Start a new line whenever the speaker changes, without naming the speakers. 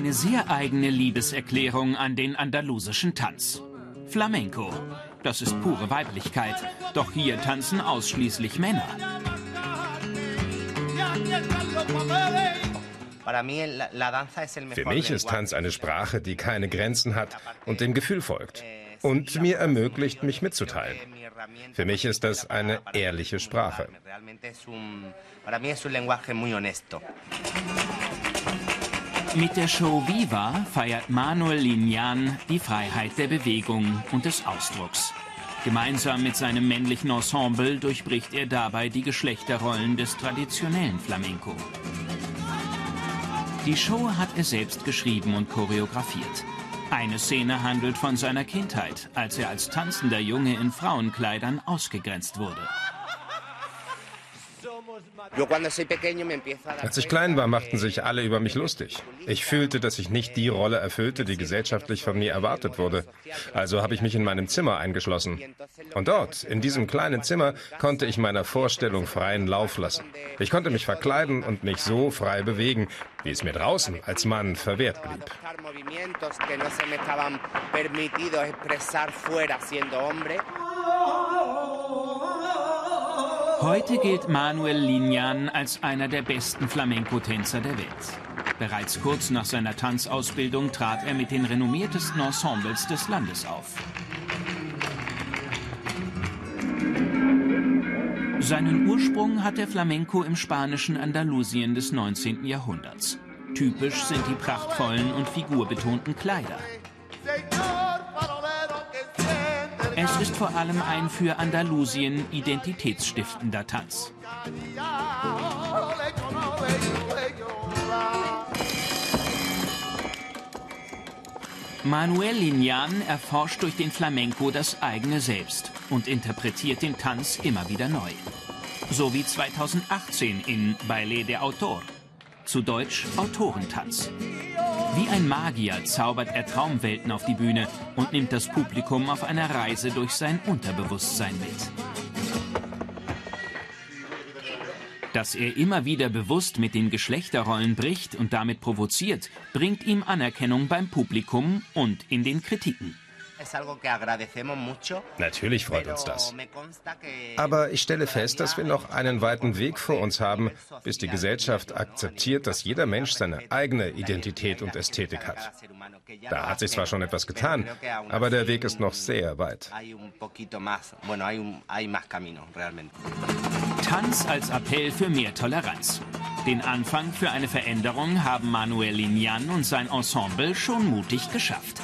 Eine sehr eigene Liebeserklärung an den andalusischen Tanz. Flamenco. Das ist pure Weiblichkeit. Doch hier tanzen ausschließlich Männer.
Für mich ist Tanz eine Sprache, die keine Grenzen hat und dem Gefühl folgt und mir ermöglicht, mich mitzuteilen. Für mich ist das eine ehrliche Sprache.
Mit der Show Viva feiert Manuel Lignan die Freiheit der Bewegung und des Ausdrucks. Gemeinsam mit seinem männlichen Ensemble durchbricht er dabei die Geschlechterrollen des traditionellen Flamenco. Die Show hat er selbst geschrieben und choreografiert. Eine Szene handelt von seiner Kindheit, als er als tanzender Junge in Frauenkleidern ausgegrenzt wurde.
Als ich klein war, machten sich alle über mich lustig. Ich fühlte, dass ich nicht die Rolle erfüllte, die gesellschaftlich von mir erwartet wurde. Also habe ich mich in meinem Zimmer eingeschlossen. Und dort, in diesem kleinen Zimmer, konnte ich meiner Vorstellung freien Lauf lassen. Ich konnte mich verkleiden und mich so frei bewegen, wie es mir draußen als Mann verwehrt blieb.
Heute gilt Manuel Lignan als einer der besten Flamenco-Tänzer der Welt. Bereits kurz nach seiner Tanzausbildung trat er mit den renommiertesten Ensembles des Landes auf. Seinen Ursprung hat der Flamenco im spanischen Andalusien des 19. Jahrhunderts. Typisch sind die prachtvollen und figurbetonten Kleider. Es ist vor allem ein für Andalusien identitätsstiftender Tanz. Manuel Lignan erforscht durch den Flamenco das eigene Selbst und interpretiert den Tanz immer wieder neu. So wie 2018 in Baile de Autor, zu Deutsch Autorentanz. Wie ein Magier zaubert er Traumwelten auf die Bühne und nimmt das Publikum auf einer Reise durch sein Unterbewusstsein mit. Dass er immer wieder bewusst mit den Geschlechterrollen bricht und damit provoziert, bringt ihm Anerkennung beim Publikum und in den Kritiken.
Natürlich freut uns das. Aber ich stelle fest, dass wir noch einen weiten Weg vor uns haben, bis die Gesellschaft akzeptiert, dass jeder Mensch seine eigene Identität und Ästhetik hat. Da hat sich zwar schon etwas getan, aber der Weg ist noch sehr weit.
Tanz als Appell für mehr Toleranz. Den Anfang für eine Veränderung haben Manuel Lignan und sein Ensemble schon mutig geschafft.